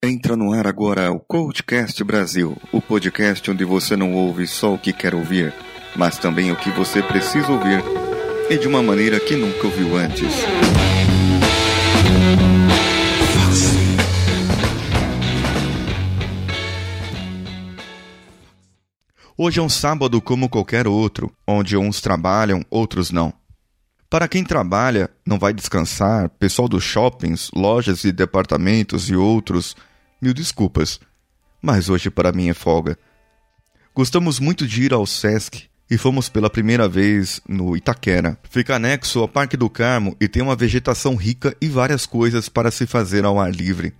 Entra no ar agora o Coachcast Brasil, o podcast onde você não ouve só o que quer ouvir, mas também o que você precisa ouvir e de uma maneira que nunca ouviu antes. Hoje é um sábado como qualquer outro, onde uns trabalham, outros não. Para quem trabalha, não vai descansar, pessoal dos shoppings, lojas e departamentos e outros Mil desculpas, mas hoje para mim é folga. Gostamos muito de ir ao Sesc e fomos pela primeira vez no Itaquera. Fica anexo ao Parque do Carmo e tem uma vegetação rica e várias coisas para se fazer ao ar livre.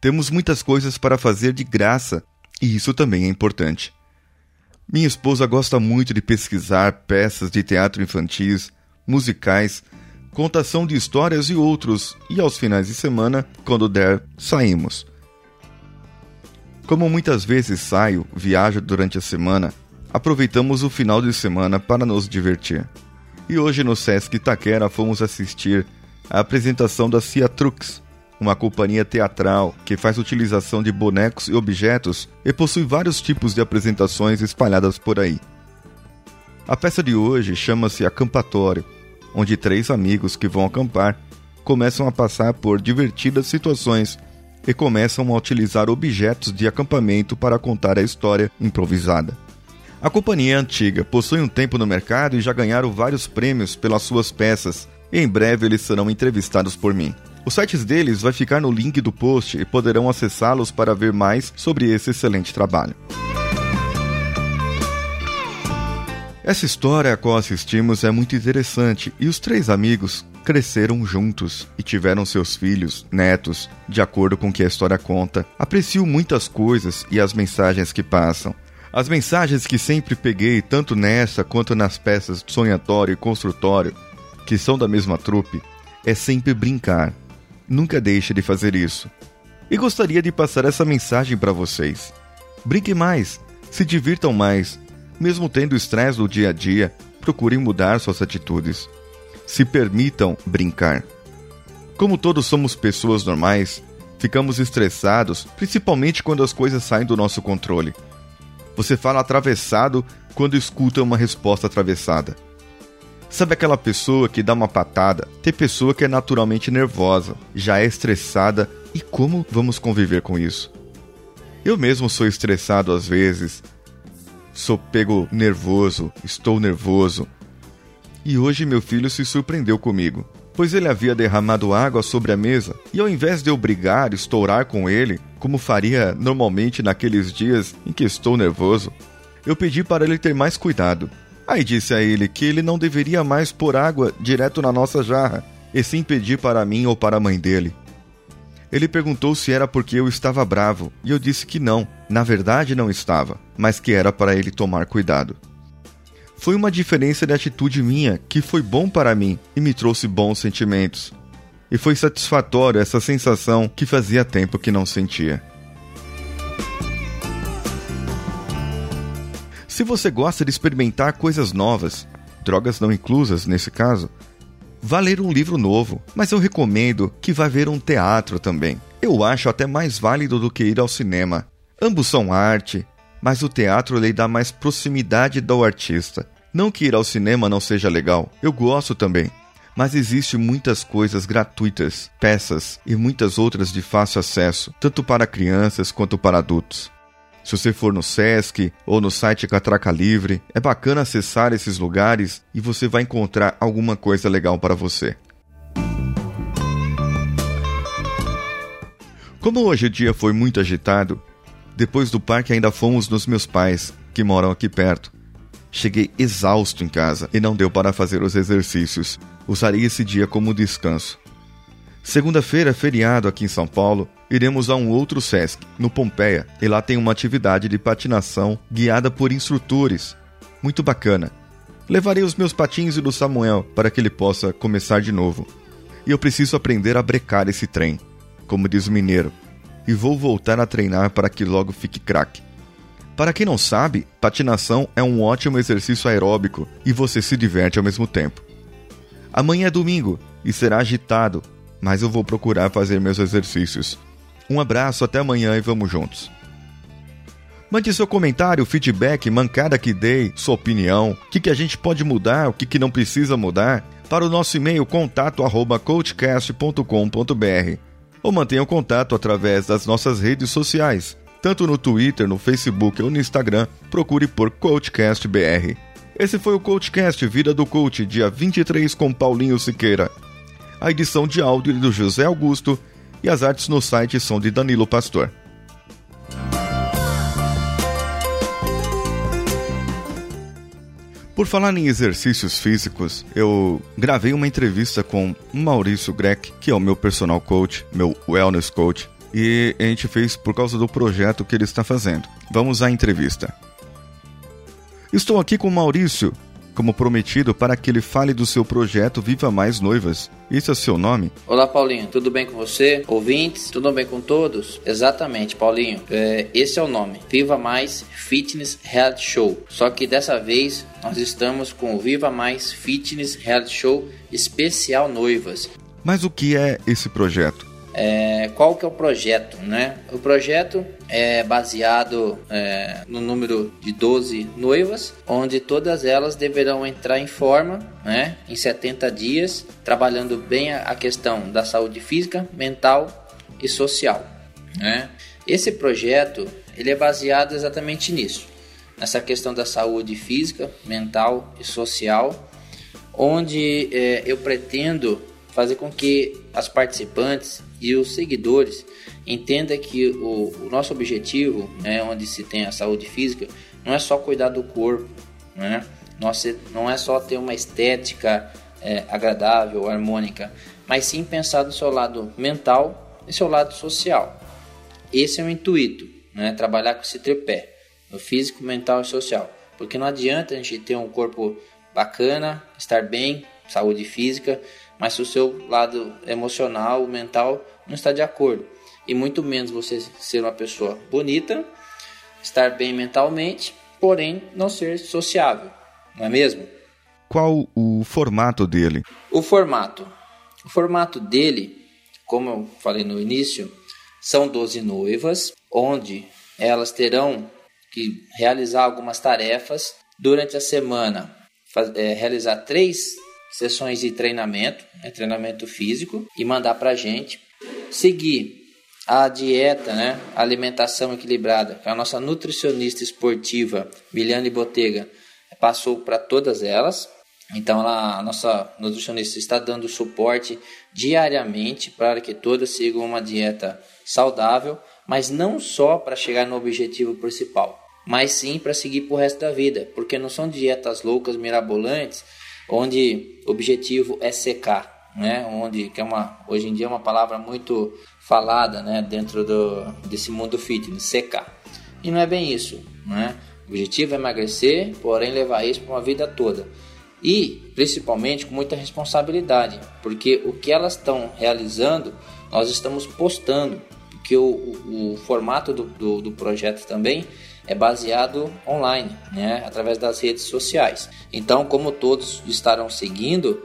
Temos muitas coisas para fazer de graça e isso também é importante. Minha esposa gosta muito de pesquisar peças de teatro infantis, musicais, contação de histórias e outros, e aos finais de semana, quando der, saímos. Como muitas vezes saio, viajo durante a semana, aproveitamos o final de semana para nos divertir. E hoje no Sesc Itaquera fomos assistir à apresentação da Cia Trux, uma companhia teatral que faz utilização de bonecos e objetos e possui vários tipos de apresentações espalhadas por aí. A peça de hoje chama-se Acampatório, onde três amigos que vão acampar começam a passar por divertidas situações e começam a utilizar objetos de acampamento para contar a história improvisada. A companhia é antiga, possui um tempo no mercado e já ganharam vários prêmios pelas suas peças, e em breve eles serão entrevistados por mim. Os sites deles vai ficar no link do post e poderão acessá-los para ver mais sobre esse excelente trabalho. Essa história a qual assistimos é muito interessante e os três amigos cresceram juntos e tiveram seus filhos, netos, de acordo com o que a história conta. Aprecio muitas coisas e as mensagens que passam. As mensagens que sempre peguei, tanto nessa quanto nas peças Sonhatório e Construtório, que são da mesma trupe, é sempre brincar. Nunca deixe de fazer isso. E gostaria de passar essa mensagem para vocês. Brinque mais, se divirtam mais, mesmo tendo estresse do dia a dia, procurem mudar suas atitudes se permitam brincar. Como todos somos pessoas normais, ficamos estressados, principalmente quando as coisas saem do nosso controle. Você fala atravessado quando escuta uma resposta atravessada. Sabe aquela pessoa que dá uma patada? Tem pessoa que é naturalmente nervosa, já é estressada e como vamos conviver com isso? Eu mesmo sou estressado às vezes, sou pego nervoso, estou nervoso, e hoje meu filho se surpreendeu comigo, pois ele havia derramado água sobre a mesa e ao invés de eu brigar, estourar com ele, como faria normalmente naqueles dias em que estou nervoso, eu pedi para ele ter mais cuidado. Aí disse a ele que ele não deveria mais pôr água direto na nossa jarra, e sim pedir para mim ou para a mãe dele. Ele perguntou se era porque eu estava bravo, e eu disse que não, na verdade não estava, mas que era para ele tomar cuidado. Foi uma diferença de atitude minha que foi bom para mim e me trouxe bons sentimentos. E foi satisfatório essa sensação que fazia tempo que não sentia. Se você gosta de experimentar coisas novas, drogas não inclusas nesse caso, vá ler um livro novo, mas eu recomendo que vá ver um teatro também. Eu acho até mais válido do que ir ao cinema. Ambos são arte, mas o teatro lhe dá mais proximidade do artista. Não que ir ao cinema não seja legal, eu gosto também. Mas existe muitas coisas gratuitas, peças e muitas outras de fácil acesso, tanto para crianças quanto para adultos. Se você for no Sesc ou no site Catraca Livre, é bacana acessar esses lugares e você vai encontrar alguma coisa legal para você. Como hoje o dia foi muito agitado, depois do parque ainda fomos nos meus pais, que moram aqui perto. Cheguei exausto em casa e não deu para fazer os exercícios. Usarei esse dia como descanso. Segunda-feira, feriado aqui em São Paulo, iremos a um outro SESC, no Pompeia, e lá tem uma atividade de patinação guiada por instrutores. Muito bacana. Levarei os meus patins e do Samuel para que ele possa começar de novo. E eu preciso aprender a brecar esse trem, como diz o mineiro, e vou voltar a treinar para que logo fique craque. Para quem não sabe, patinação é um ótimo exercício aeróbico e você se diverte ao mesmo tempo. Amanhã é domingo e será agitado, mas eu vou procurar fazer meus exercícios. Um abraço, até amanhã e vamos juntos. Mande seu comentário, feedback, mancada que dei, sua opinião, o que, que a gente pode mudar, o que, que não precisa mudar, para o nosso e-mail contato arroba coachcast.com.br ou mantenha o contato através das nossas redes sociais, tanto no Twitter, no Facebook ou no Instagram, procure por CoachCastBR. Esse foi o CoachCast Vida do Coach, dia 23 com Paulinho Siqueira. A edição de áudio é do José Augusto e as artes no site são de Danilo Pastor. Por falar em exercícios físicos, eu gravei uma entrevista com Maurício Greck, que é o meu personal coach, meu wellness coach, e a gente fez por causa do projeto que ele está fazendo. Vamos à entrevista. Estou aqui com Maurício, como prometido, para que ele fale do seu projeto Viva Mais Noivas. Esse é o seu nome? Olá, Paulinho. Tudo bem com você? Ouvintes? Tudo bem com todos? Exatamente, Paulinho. É, esse é o nome. Viva Mais Fitness Reality Show. Só que dessa vez nós estamos com o Viva Mais Fitness Reality Show Especial Noivas. Mas o que é esse projeto? É, qual que é o projeto, né? O projeto é baseado é, no número de 12 noivas, onde todas elas deverão entrar em forma, né? Em 70 dias, trabalhando bem a questão da saúde física, mental e social, né? Esse projeto, ele é baseado exatamente nisso, nessa questão da saúde física, mental e social, onde é, eu pretendo fazer com que as participantes e os seguidores entendam que o, o nosso objetivo, né, onde se tem a saúde física, não é só cuidar do corpo, né? Nossa, não é só ter uma estética é, agradável, harmônica, mas sim pensar do seu lado mental e seu lado social. Esse é o intuito, né? trabalhar com esse tripé, no físico, mental e social. Porque não adianta a gente ter um corpo bacana, estar bem, saúde física, mas se o seu lado emocional, mental não está de acordo, e muito menos você ser uma pessoa bonita, estar bem mentalmente, porém não ser sociável, não é mesmo? Qual o formato dele? O formato. O formato dele, como eu falei no início, são 12 noivas, onde elas terão que realizar algumas tarefas durante a semana, faz, é, realizar três sessões de treinamento, né, treinamento físico, e mandar para a gente. Seguir a dieta, né, a alimentação equilibrada, que a nossa nutricionista esportiva, Miliane Botega, passou para todas elas. Então, ela, a nossa nutricionista está dando suporte diariamente para que todas sigam uma dieta saudável, mas não só para chegar no objetivo principal, mas sim para seguir para o resto da vida, porque não são dietas loucas, mirabolantes, onde o objetivo é secar, né? Onde que é uma hoje em dia é uma palavra muito falada, né? Dentro do, desse mundo fitness, secar. E não é bem isso, né? O objetivo é emagrecer, porém levar isso para uma vida toda. E principalmente com muita responsabilidade, porque o que elas estão realizando, nós estamos postando, porque o, o, o formato do, do, do projeto também é baseado online, né, através das redes sociais. Então, como todos estarão seguindo,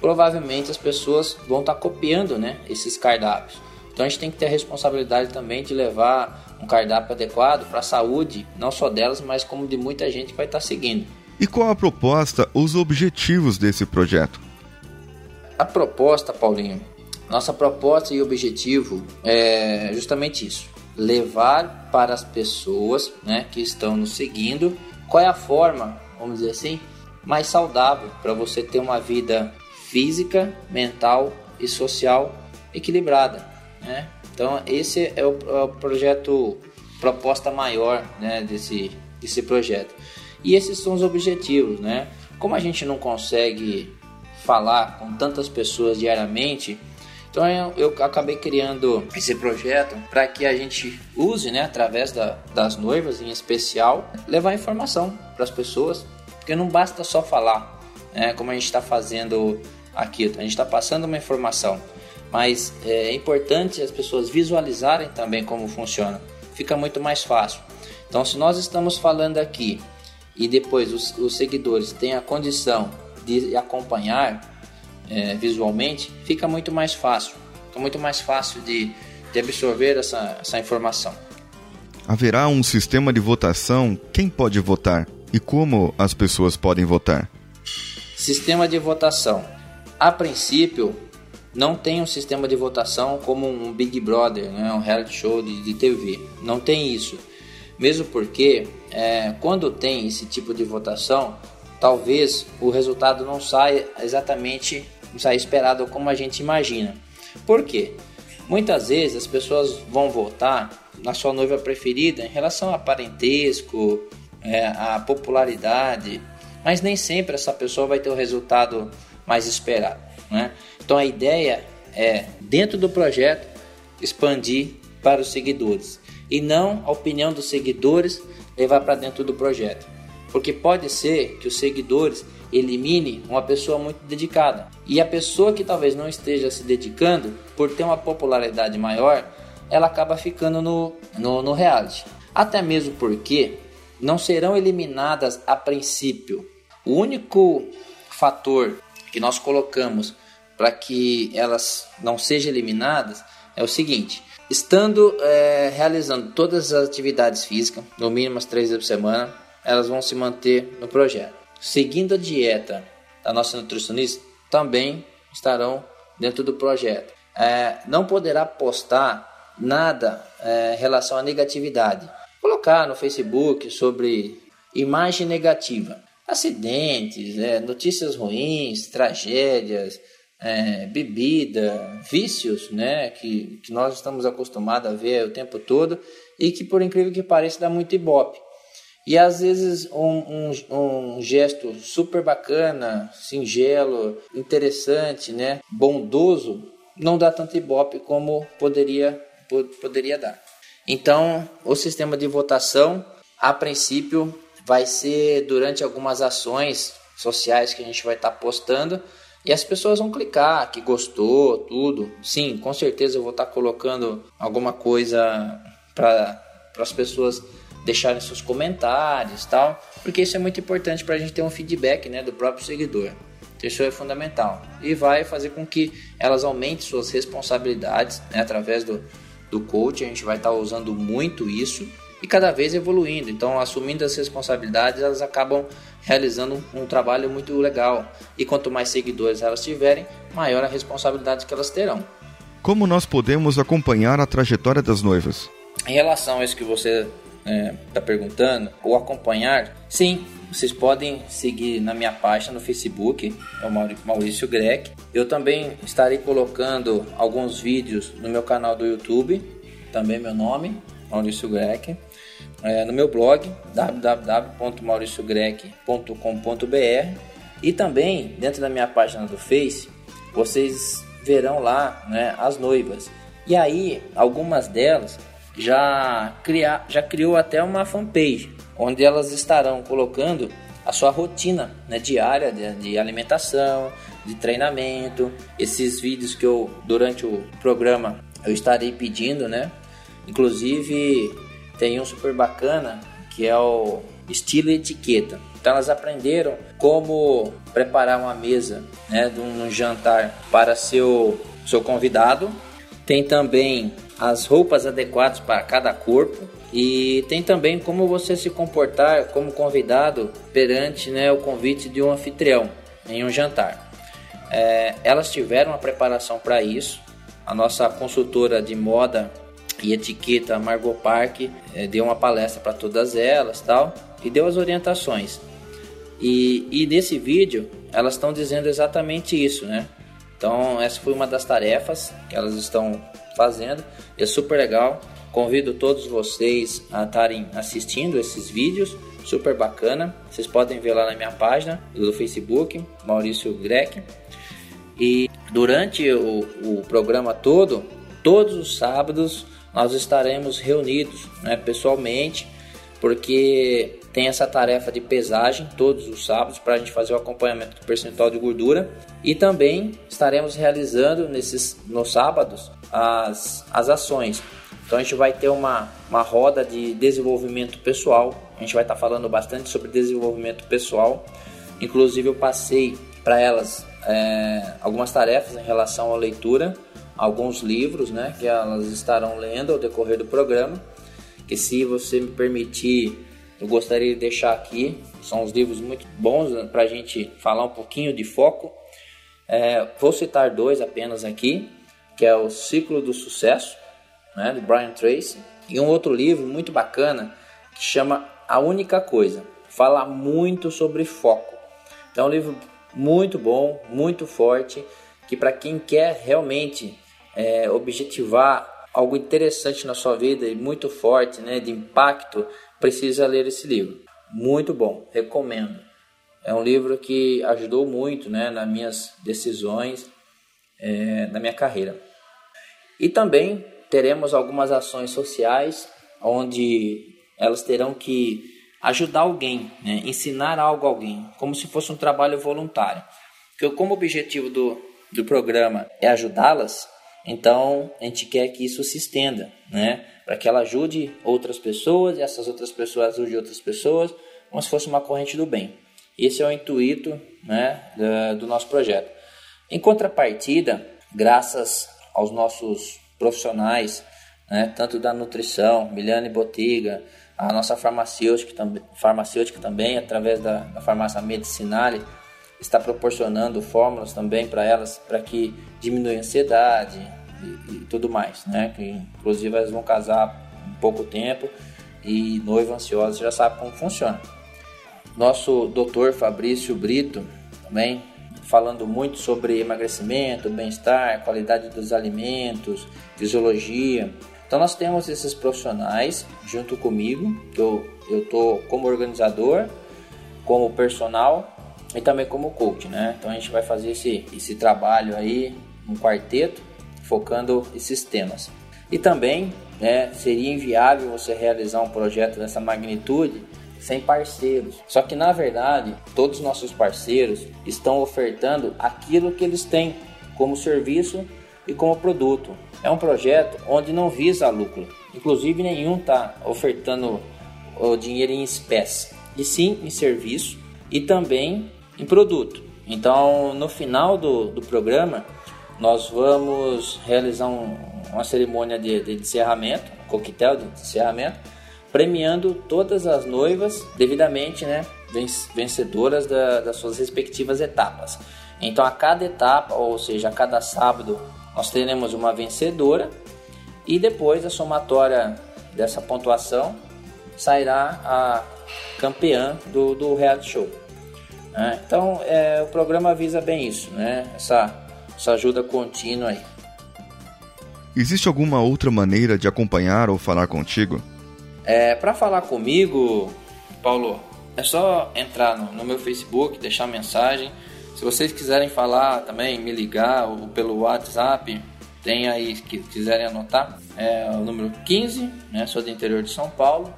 provavelmente as pessoas vão estar copiando, né, esses cardápios. Então a gente tem que ter a responsabilidade também de levar um cardápio adequado para a saúde, não só delas, mas como de muita gente que vai estar seguindo. E qual a proposta, os objetivos desse projeto? A proposta, Paulinho, nossa proposta e objetivo é justamente isso: levar para as pessoas né, que estão nos seguindo qual é a forma, vamos dizer assim, mais saudável para você ter uma vida física, mental e social equilibrada. Né? Então, esse é o, é o projeto, proposta maior né, desse, desse projeto. E esses são os objetivos. Né? Como a gente não consegue falar com tantas pessoas diariamente, então eu, eu acabei criando esse projeto para que a gente use, né, através da, das noivas em especial, levar informação para as pessoas, porque não basta só falar, né, como a gente está fazendo aqui, a gente está passando uma informação, mas é importante as pessoas visualizarem também como funciona, fica muito mais fácil. Então, se nós estamos falando aqui e depois os, os seguidores têm a condição de acompanhar é, visualmente, fica muito mais fácil. Fica muito mais fácil de, de absorver essa, essa informação. Haverá um sistema de votação? Quem pode votar? E como as pessoas podem votar? Sistema de votação. A princípio, não tem um sistema de votação como um Big Brother, né? um reality show de, de TV. Não tem isso. Mesmo porque, é, quando tem esse tipo de votação, talvez o resultado não saia exatamente não saia esperado como a gente imagina. Por quê? Muitas vezes as pessoas vão votar na sua noiva preferida em relação a parentesco, é, a popularidade, mas nem sempre essa pessoa vai ter o resultado mais esperado. Né? Então a ideia é, dentro do projeto, expandir para os seguidores e não a opinião dos seguidores levar para dentro do projeto. Porque pode ser que os seguidores elimine uma pessoa muito dedicada. E a pessoa que talvez não esteja se dedicando, por ter uma popularidade maior, ela acaba ficando no, no, no reality. Até mesmo porque não serão eliminadas a princípio. O único fator que nós colocamos para que elas não sejam eliminadas é o seguinte: estando é, realizando todas as atividades físicas, no mínimo as três vezes por semana, elas vão se manter no projeto. Seguindo a dieta da nossa nutricionista, também estarão dentro do projeto. É, não poderá postar nada é, em relação à negatividade. Colocar no Facebook sobre imagem negativa, acidentes, é, notícias ruins, tragédias, é, bebida, vícios, né, que, que nós estamos acostumados a ver o tempo todo e que, por incrível que pareça, dá muito ibope. E às vezes um, um, um, gesto super bacana, singelo, interessante, né, bondoso, não dá tanto ibope como poderia, poderia dar. Então, o sistema de votação, a princípio, vai ser durante algumas ações sociais que a gente vai estar tá postando e as pessoas vão clicar que gostou, tudo. Sim, com certeza eu vou estar tá colocando alguma coisa para as pessoas deixarem seus comentários tal, porque isso é muito importante para a gente ter um feedback né, do próprio seguidor. Isso é fundamental e vai fazer com que elas aumentem suas responsabilidades né, através do, do coach. A gente vai estar tá usando muito isso e cada vez evoluindo. Então, assumindo as responsabilidades, elas acabam realizando um, trabalho muito legal. E quanto mais seguidores elas tiverem, maior a responsabilidade que elas terão. Como nós podemos acompanhar a trajetória das noivas? Em relação a isso que você está é, tá perguntando, ou acompanhar, sim, vocês podem seguir na minha página no Facebook, é o Maurício Grec. Eu também estarei colocando alguns vídeos no meu canal do YouTube, também meu nome, Maurício Grec. É, no meu blog www.mauriciogrec.com.br e também dentro da minha página do Face vocês verão lá né, as noivas e aí algumas delas já, cria, já criou até uma fanpage, onde elas estarão colocando a sua rotina né, diária de, de alimentação, de treinamento, esses vídeos que eu, durante o programa, eu estarei pedindo, né? Inclusive, tem um super bacana que é o estilo etiqueta. Então elas aprenderam como preparar uma mesa né, de um jantar para seu, seu convidado. Tem também as roupas adequadas para cada corpo e tem também como você se comportar como convidado perante né, o convite de um anfitrião em um jantar. É, elas tiveram uma preparação para isso. A nossa consultora de moda e etiqueta Margot Park é, deu uma palestra para todas elas tal e deu as orientações. E, e nesse vídeo elas estão dizendo exatamente isso, né? Então essa foi uma das tarefas que elas estão fazendo. É super legal. Convido todos vocês a estarem assistindo esses vídeos, super bacana. Vocês podem ver lá na minha página do Facebook, Maurício Grec. E durante o, o programa todo, todos os sábados, nós estaremos reunidos né, pessoalmente, porque tem essa tarefa de pesagem todos os sábados para a gente fazer o acompanhamento do percentual de gordura e também estaremos realizando nesses nos sábados as, as ações. Então a gente vai ter uma, uma roda de desenvolvimento pessoal. A gente vai estar tá falando bastante sobre desenvolvimento pessoal. Inclusive eu passei para elas é, algumas tarefas em relação à leitura, alguns livros, né, que elas estarão lendo ao decorrer do programa. Que se você me permitir, eu gostaria de deixar aqui. São os livros muito bons né, para a gente falar um pouquinho de foco. É, vou citar dois apenas aqui, que é o Ciclo do Sucesso, né, de Brian Tracy, e um outro livro muito bacana que chama A Única Coisa. Fala muito sobre foco. Então é um livro muito bom, muito forte, que para quem quer realmente é, objetivar algo interessante na sua vida e muito forte, né, de impacto, precisa ler esse livro. Muito bom, recomendo. É um livro que ajudou muito né, nas minhas decisões, é, na minha carreira. E também teremos algumas ações sociais onde elas terão que ajudar alguém, né? ensinar algo a alguém, como se fosse um trabalho voluntário. Porque como objetivo do, do programa é ajudá-las, então a gente quer que isso se estenda, né? para que ela ajude outras pessoas e essas outras pessoas ajudem outras pessoas, como se fosse uma corrente do bem. Esse é o intuito né, do nosso projeto. Em contrapartida, graças aos nossos profissionais, né, tanto da nutrição, Miliane Botiga, a nossa farmacêutica, farmacêutica também, através da, da farmácia Medicinale, está proporcionando fórmulas também para elas, para que diminua a ansiedade e, e, tudo mais, né? Que, inclusive elas vão casar em pouco tempo e noiva ansiosa já sabe como funciona. Nosso doutor Fabrício Brito também falando muito sobre emagrecimento, bem-estar, qualidade dos alimentos, fisiologia. Então nós temos esses profissionais junto comigo, que eu eu tô como organizador, como personal e também como coach, né? Então a gente vai fazer esse esse trabalho aí um quarteto focando esses temas. E também, né, seria inviável você realizar um projeto dessa magnitude sem parceiros. Só que na verdade, todos os nossos parceiros estão ofertando aquilo que eles têm como serviço e como produto. É um projeto onde não visa lucro, inclusive nenhum está ofertando o dinheiro em espécie, e sim em serviço e também em produto. Então, no final do, do programa, nós vamos realizar um, uma cerimônia de, de encerramento, um coquetel de encerramento, premiando todas as noivas devidamente né, vencedoras da, das suas respectivas etapas. Então, a cada etapa, ou seja, a cada sábado, nós teremos uma vencedora e depois a somatória dessa pontuação sairá a campeã do, do reality show. Né? Então, é, o programa visa bem isso, né? essa, essa ajuda contínua aí. Existe alguma outra maneira de acompanhar ou falar contigo? É, para falar comigo, Paulo, é só entrar no, no, meu Facebook, deixar mensagem. Se vocês quiserem falar também, me ligar ou pelo WhatsApp, tem aí que quiserem anotar, é o número 15, né, sou do interior de São Paulo,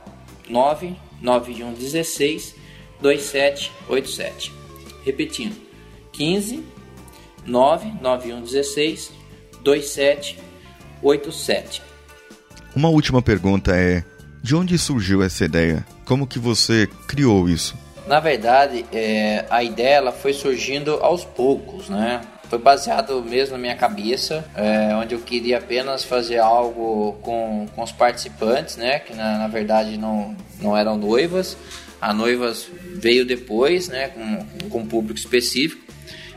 99116 2787. Repetindo, 15 99116 2787. Uma última pergunta é: de onde surgiu essa ideia? Como que você criou isso? Na verdade, é, a ideia ela foi surgindo aos poucos, né? Foi baseado mesmo na minha cabeça, é, onde eu queria apenas fazer algo com, com os participantes, né? Que na, na verdade não, não eram noivas. A noivas veio depois, né? Com, com um público específico.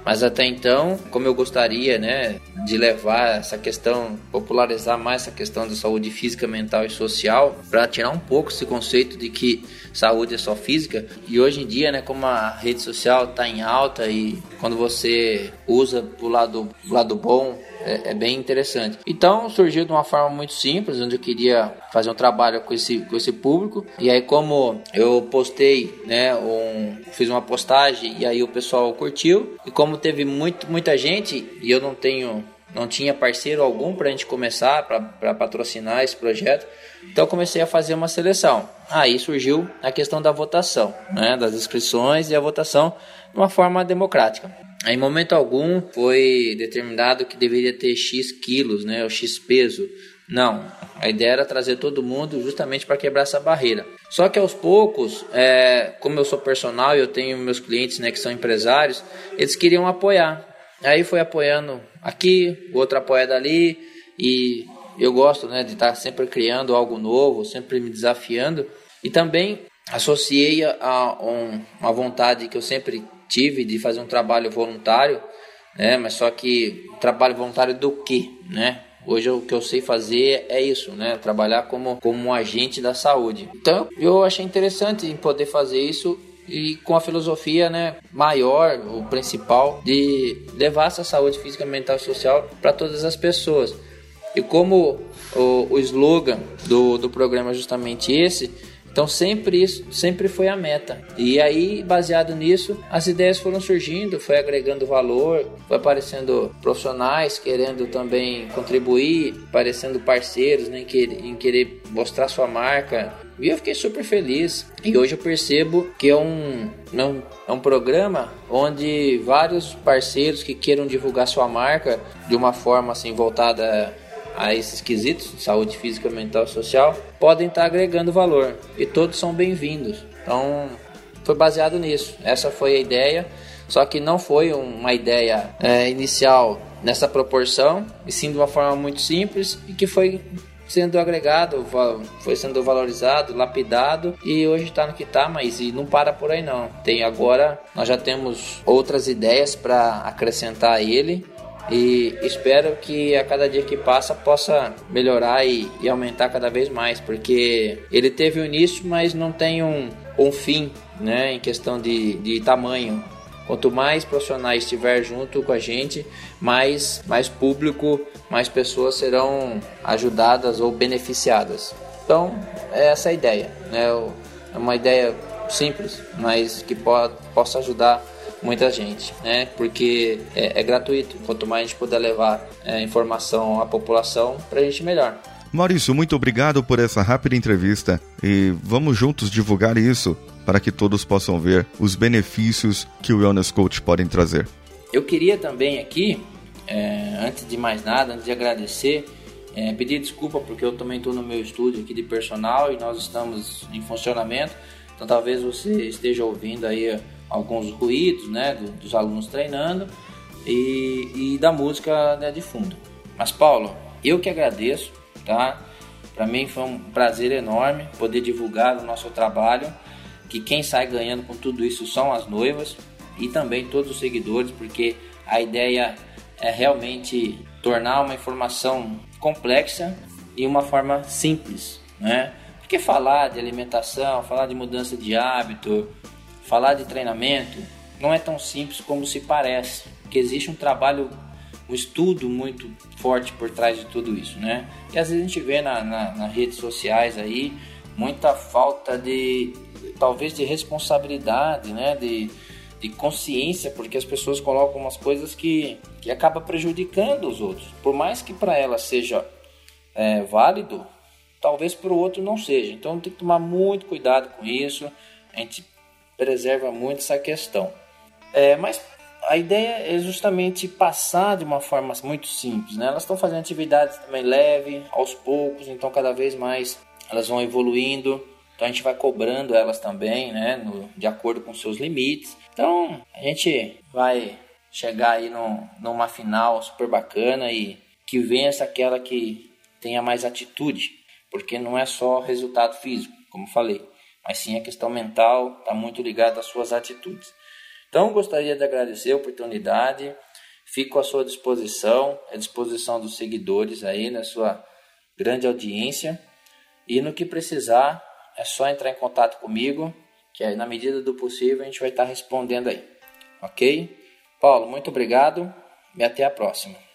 Mas até então, como eu gostaria, né, de levar essa questão, popularizar mais essa questão da saúde física, mental e social, para tirar um pouco esse conceito de que saúde é só física. E hoje em dia, né, como a rede social está em alta e quando você usa o lado, lado bom, é, é, bem interessante. Então surgiu de uma forma muito simples, onde eu queria fazer um trabalho com esse, com esse público. E aí, como eu postei, né, um, fiz uma postagem e aí o pessoal curtiu. E como teve muito, muita gente e eu não tenho não tinha parceiro algum para a gente começar, para patrocinar esse projeto. Então comecei a fazer uma seleção. Aí surgiu a questão da votação, né, das inscrições e a votação de uma forma democrática. Em momento algum foi determinado que deveria ter X quilos, né, ou X peso. Não, a ideia era trazer todo mundo justamente para quebrar essa barreira. Só que aos poucos, é, como eu sou personal e eu tenho meus clientes né, que são empresários, eles queriam apoiar. Aí foi apoiando aqui, o outro apoia dali e eu gosto, né, de estar sempre criando algo novo, sempre me desafiando e também associei a um, uma vontade que eu sempre tive de fazer um trabalho voluntário, né, mas só que trabalho voluntário do quê, né? Hoje o que eu sei fazer é isso, né? Trabalhar como, como um agente da saúde. Então eu achei interessante em poder fazer isso e com a filosofia né, maior, o principal, de levar essa saúde física, mental e social para todas as pessoas. E como o, o slogan do, do programa é justamente esse, então sempre isso, sempre foi a meta. E aí, baseado nisso, as ideias foram surgindo, foi agregando valor, foi aparecendo profissionais querendo também contribuir, aparecendo parceiros né, em, em querer mostrar sua marca. E eu fiquei super feliz. E hoje eu percebo que é um, não, é um programa onde vários parceiros que queiram divulgar sua marca de uma forma assim voltada a esses quesitos, saúde física, mental e social, podem estar agregando valor e todos são bem-vindos. Então, foi baseado nisso. Essa foi a ideia, só que não foi uma ideia é, inicial nessa proporção, e sim de uma forma muito simples e que foi sendo agregado, foi sendo valorizado, lapidado e hoje está no que está, mas e não para por aí não. Tem agora, nós já temos outras ideias para acrescentar a ele e espero que a cada dia que passa possa melhorar e, e aumentar cada vez mais, porque ele teve um início, mas não tem um, um fim né, em questão de, de tamanho. Quanto mais profissionais estiver junto com a gente, mais, mais público, mais pessoas serão ajudadas ou beneficiadas. Então, é essa a ideia. Né? É uma ideia simples, mas que pode, possa ajudar muita gente, né? Porque é, é gratuito. Quanto mais a gente puder levar é, informação à população, para a gente melhor. Maurício, muito obrigado por essa rápida entrevista e vamos juntos divulgar isso para que todos possam ver os benefícios que o Wellness Coach podem trazer. Eu queria também aqui, é, antes de mais nada, antes de agradecer, é, pedir desculpa porque eu também estou no meu estúdio aqui de personal e nós estamos em funcionamento, então talvez você esteja ouvindo aí alguns ruídos, né, dos alunos treinando e, e da música né, de fundo. Mas Paulo, eu que agradeço, tá? Para mim foi um prazer enorme poder divulgar o nosso trabalho, que quem sai ganhando com tudo isso são as noivas e também todos os seguidores, porque a ideia é realmente tornar uma informação complexa e uma forma simples, né? Porque falar de alimentação, falar de mudança de hábito, falar de treinamento não é tão simples como se parece, porque existe um trabalho, um estudo muito forte por trás de tudo isso, né? E às vezes a gente vê na, na, nas redes sociais aí muita falta de, talvez, de responsabilidade, né? De, de consciência, porque as pessoas colocam umas coisas que, que acaba prejudicando os outros. Por mais que para ela seja é, válido, talvez para o outro não seja. Então tem que tomar muito cuidado com isso. A gente preserva muito essa questão. É, mas a ideia é justamente passar de uma forma muito simples. Né? Elas estão fazendo atividades também leve, aos poucos, então cada vez mais elas vão evoluindo. Então a gente vai cobrando elas também, né? No, de acordo com seus limites. Então a gente vai chegar aí no, numa final super bacana e que vença aquela que tenha mais atitude, porque não é só resultado físico, como falei mas sim a questão mental está muito ligada às suas atitudes. Então, gostaria de agradecer a oportunidade, fico à sua disposição, à disposição dos seguidores aí na sua grande audiência e no que precisar é só entrar em contato comigo, que aí, na medida do possível a gente vai estar respondendo aí, ok? Paulo, muito obrigado e até a próxima.